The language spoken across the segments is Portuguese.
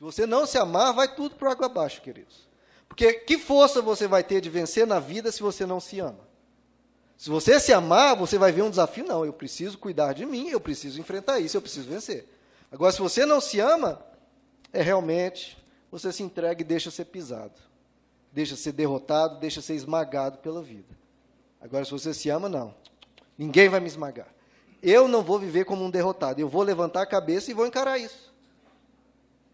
Se você não se amar, vai tudo para água abaixo, queridos. Porque que força você vai ter de vencer na vida se você não se ama? Se você se amar, você vai ver um desafio. Não, eu preciso cuidar de mim, eu preciso enfrentar isso, eu preciso vencer. Agora, se você não se ama, é realmente você se entrega e deixa ser pisado, deixa ser derrotado, deixa ser esmagado pela vida. Agora, se você se ama, não. Ninguém vai me esmagar. Eu não vou viver como um derrotado. Eu vou levantar a cabeça e vou encarar isso.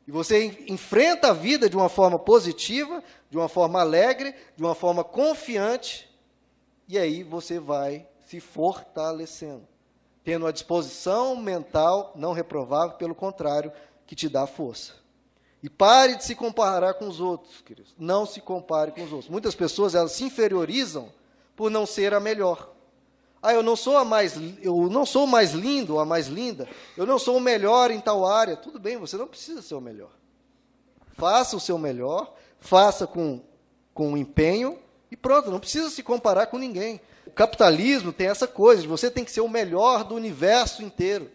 E você enfrenta a vida de uma forma positiva, de uma forma alegre, de uma forma confiante, e aí você vai se fortalecendo, tendo a disposição mental não reprovável, pelo contrário, que te dá força. E pare de se comparar com os outros, queridos. Não se compare com os outros. Muitas pessoas elas se inferiorizam por não ser a melhor. Ah, eu não sou a mais, eu não sou mais lindo a mais linda. Eu não sou o melhor em tal área. Tudo bem, você não precisa ser o melhor. Faça o seu melhor, faça com, com empenho e pronto, não precisa se comparar com ninguém. O capitalismo tem essa coisa, de você tem que ser o melhor do universo inteiro.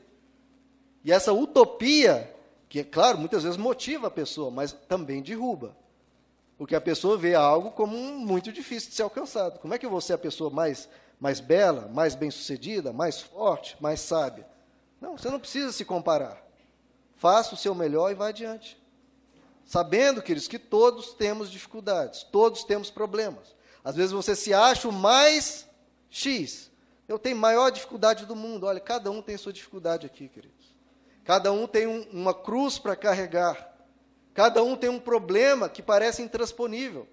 E essa utopia, que é claro, muitas vezes motiva a pessoa, mas também derruba. Porque a pessoa vê algo como muito difícil de ser alcançado. Como é que eu vou ser a pessoa mais mais bela, mais bem-sucedida, mais forte, mais sábia. Não, você não precisa se comparar. Faça o seu melhor e vá adiante. Sabendo, queridos, que todos temos dificuldades, todos temos problemas. Às vezes você se acha o mais X. Eu tenho maior dificuldade do mundo. Olha, cada um tem sua dificuldade aqui, queridos. Cada um tem um, uma cruz para carregar. Cada um tem um problema que parece intransponível.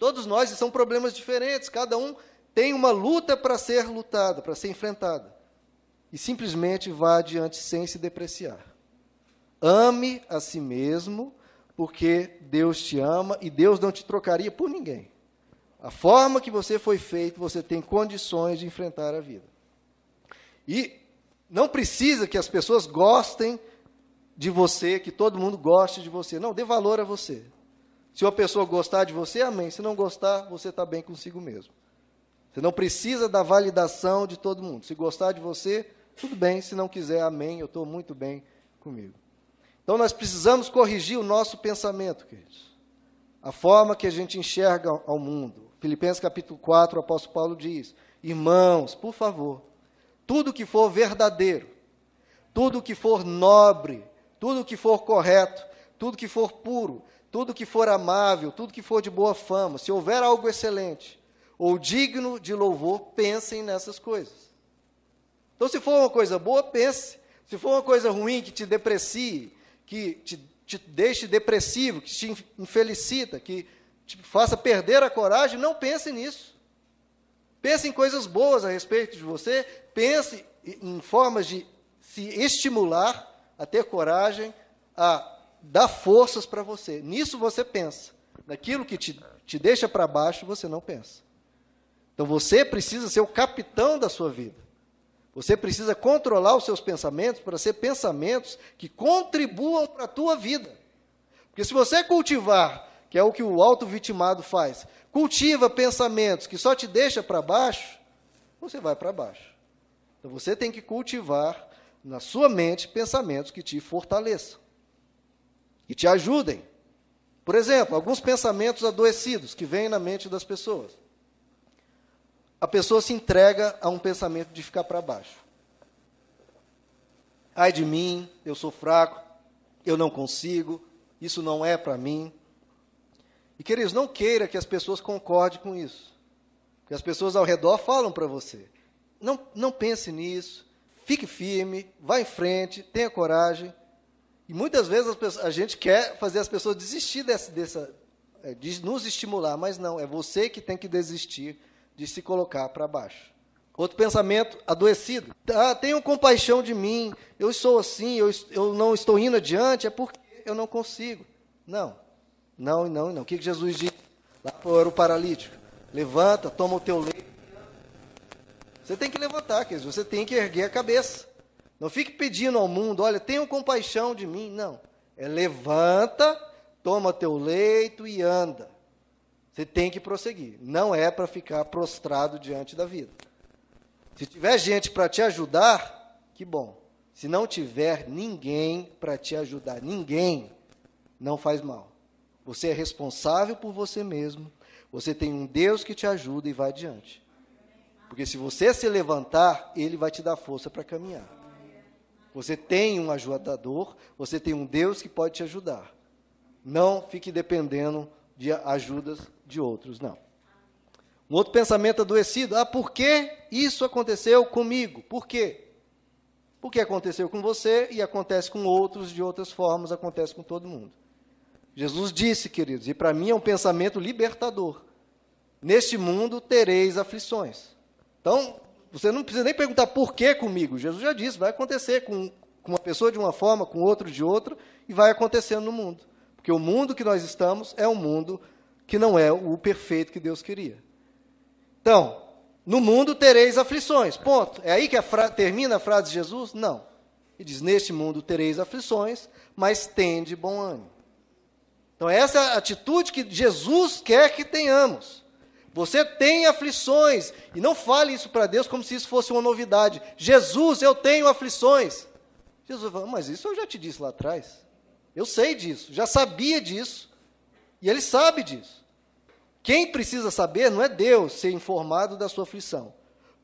Todos nós são problemas diferentes, cada um tem uma luta para ser lutada, para ser enfrentada. E simplesmente vá adiante sem se depreciar. Ame a si mesmo, porque Deus te ama e Deus não te trocaria por ninguém. A forma que você foi feito, você tem condições de enfrentar a vida. E não precisa que as pessoas gostem de você, que todo mundo goste de você. Não, dê valor a você. Se uma pessoa gostar de você, amém. Se não gostar, você está bem consigo mesmo. Você não precisa da validação de todo mundo. Se gostar de você, tudo bem. Se não quiser, amém. Eu estou muito bem comigo. Então nós precisamos corrigir o nosso pensamento, queridos. A forma que a gente enxerga ao mundo. Filipenses capítulo 4, o apóstolo Paulo diz: Irmãos, por favor, tudo que for verdadeiro, tudo que for nobre, tudo que for correto, tudo que for puro, tudo que for amável, tudo que for de boa fama, se houver algo excelente, ou digno de louvor, pensem nessas coisas. Então, se for uma coisa boa, pense. Se for uma coisa ruim, que te deprecie, que te, te deixe depressivo, que te infelicita, que te faça perder a coragem, não pense nisso. Pense em coisas boas a respeito de você, pense em formas de se estimular a ter coragem, a dar forças para você. Nisso você pensa. Naquilo que te, te deixa para baixo, você não pensa. Então você precisa ser o capitão da sua vida. Você precisa controlar os seus pensamentos para ser pensamentos que contribuam para a tua vida. Porque se você cultivar, que é o que o auto-vitimado faz, cultiva pensamentos que só te deixa para baixo, você vai para baixo. Então você tem que cultivar na sua mente pensamentos que te fortaleçam, que te ajudem. Por exemplo, alguns pensamentos adoecidos que vêm na mente das pessoas a pessoa se entrega a um pensamento de ficar para baixo. Ai de mim, eu sou fraco, eu não consigo, isso não é para mim. E queridos, não queira que as pessoas concordem com isso. Porque as pessoas ao redor falam para você. Não, não pense nisso, fique firme, vá em frente, tenha coragem. E muitas vezes pessoas, a gente quer fazer as pessoas desistir dessa, dessa, é, de nos estimular, mas não, é você que tem que desistir de se colocar para baixo. Outro pensamento adoecido. Ah, tenham compaixão de mim, eu sou assim, eu, eu não estou indo adiante, é porque eu não consigo. Não, não, não, não. O que Jesus disse lá para o paralítico? Levanta, toma o teu leito. Você tem que levantar, quer dizer, você tem que erguer a cabeça. Não fique pedindo ao mundo, olha, tenham compaixão de mim. Não. É levanta, toma teu leito e anda. Você tem que prosseguir. Não é para ficar prostrado diante da vida. Se tiver gente para te ajudar, que bom. Se não tiver ninguém para te ajudar, ninguém, não faz mal. Você é responsável por você mesmo. Você tem um Deus que te ajuda e vai adiante. Porque se você se levantar, ele vai te dar força para caminhar. Você tem um ajudador, você tem um Deus que pode te ajudar. Não fique dependendo de ajudas de outros, não. Um outro pensamento adoecido: ah, por que isso aconteceu comigo? Por quê? Porque aconteceu com você e acontece com outros de outras formas, acontece com todo mundo. Jesus disse, queridos, e para mim é um pensamento libertador: neste mundo tereis aflições. Então, você não precisa nem perguntar por que comigo. Jesus já disse, vai acontecer com, com uma pessoa de uma forma, com outro de outra, e vai acontecendo no mundo. Porque o mundo que nós estamos é um mundo que não é o perfeito que Deus queria. Então, no mundo tereis aflições. Ponto. É aí que a termina a frase de Jesus? Não. Ele diz: Neste mundo tereis aflições, mas tende bom ânimo. Então, essa é a atitude que Jesus quer que tenhamos. Você tem aflições. E não fale isso para Deus como se isso fosse uma novidade. Jesus, eu tenho aflições. Jesus fala, mas isso eu já te disse lá atrás. Eu sei disso, já sabia disso. E ele sabe disso. Quem precisa saber não é Deus ser informado da sua aflição.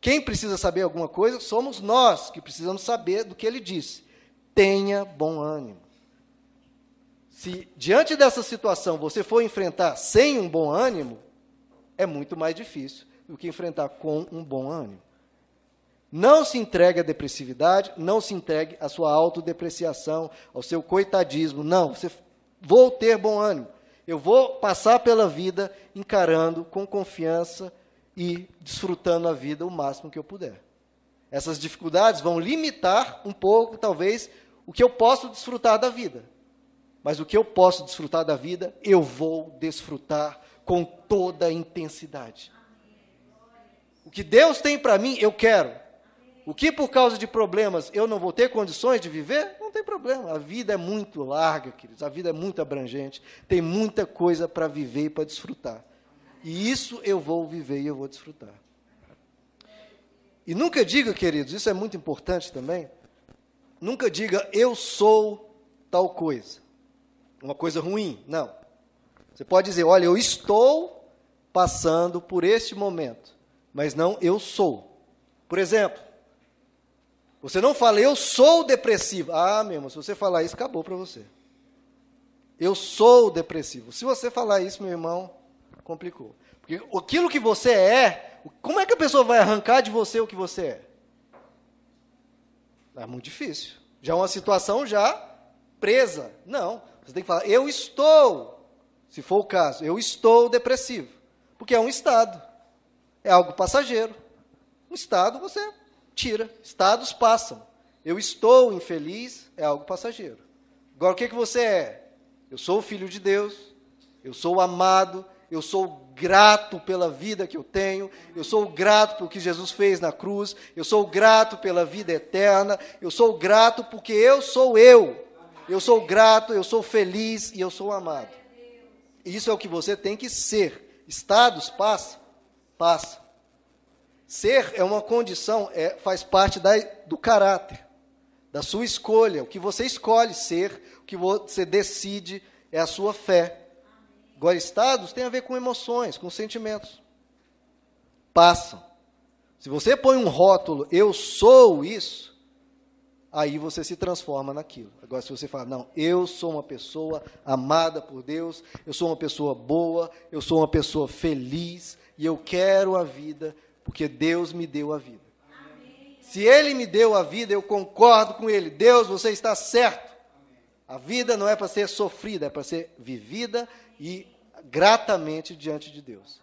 Quem precisa saber alguma coisa somos nós que precisamos saber do que ele disse. Tenha bom ânimo. Se diante dessa situação você for enfrentar sem um bom ânimo, é muito mais difícil do que enfrentar com um bom ânimo. Não se entregue à depressividade, não se entregue à sua autodepreciação, ao seu coitadismo. Não, você vou ter bom ânimo. Eu vou passar pela vida encarando com confiança e desfrutando a vida o máximo que eu puder. Essas dificuldades vão limitar um pouco, talvez, o que eu posso desfrutar da vida. Mas o que eu posso desfrutar da vida, eu vou desfrutar com toda a intensidade. O que Deus tem para mim, eu quero. O que por causa de problemas eu não vou ter condições de viver, não tem problema. A vida é muito larga, queridos. A vida é muito abrangente. Tem muita coisa para viver e para desfrutar. E isso eu vou viver e eu vou desfrutar. E nunca diga, queridos, isso é muito importante também. Nunca diga eu sou tal coisa. Uma coisa ruim. Não. Você pode dizer, olha, eu estou passando por este momento, mas não eu sou. Por exemplo, você não fala, eu sou depressivo. Ah, meu irmão, se você falar isso, acabou para você. Eu sou depressivo. Se você falar isso, meu irmão, complicou. Porque aquilo que você é, como é que a pessoa vai arrancar de você o que você é? É muito difícil. Já é uma situação já presa. Não. Você tem que falar, eu estou, se for o caso, eu estou depressivo. Porque é um estado. É algo passageiro. Um estado você tira. Estados passam. Eu estou infeliz é algo passageiro. Agora, o que, que você é? Eu sou o filho de Deus, eu sou amado, eu sou grato pela vida que eu tenho, eu sou grato pelo que Jesus fez na cruz, eu sou grato pela vida eterna, eu sou grato porque eu sou eu. Eu sou grato, eu sou feliz e eu sou amado. Isso é o que você tem que ser. Estados passa, passa. Ser é uma condição, é, faz parte da, do caráter, da sua escolha. O que você escolhe ser, o que você decide é a sua fé. Agora, estados tem a ver com emoções, com sentimentos. Passam. Se você põe um rótulo, eu sou isso, aí você se transforma naquilo. Agora, se você fala, não, eu sou uma pessoa amada por Deus, eu sou uma pessoa boa, eu sou uma pessoa feliz, e eu quero a vida porque Deus me deu a vida. Se Ele me deu a vida, eu concordo com Ele. Deus, você está certo. A vida não é para ser sofrida, é para ser vivida e gratamente diante de Deus.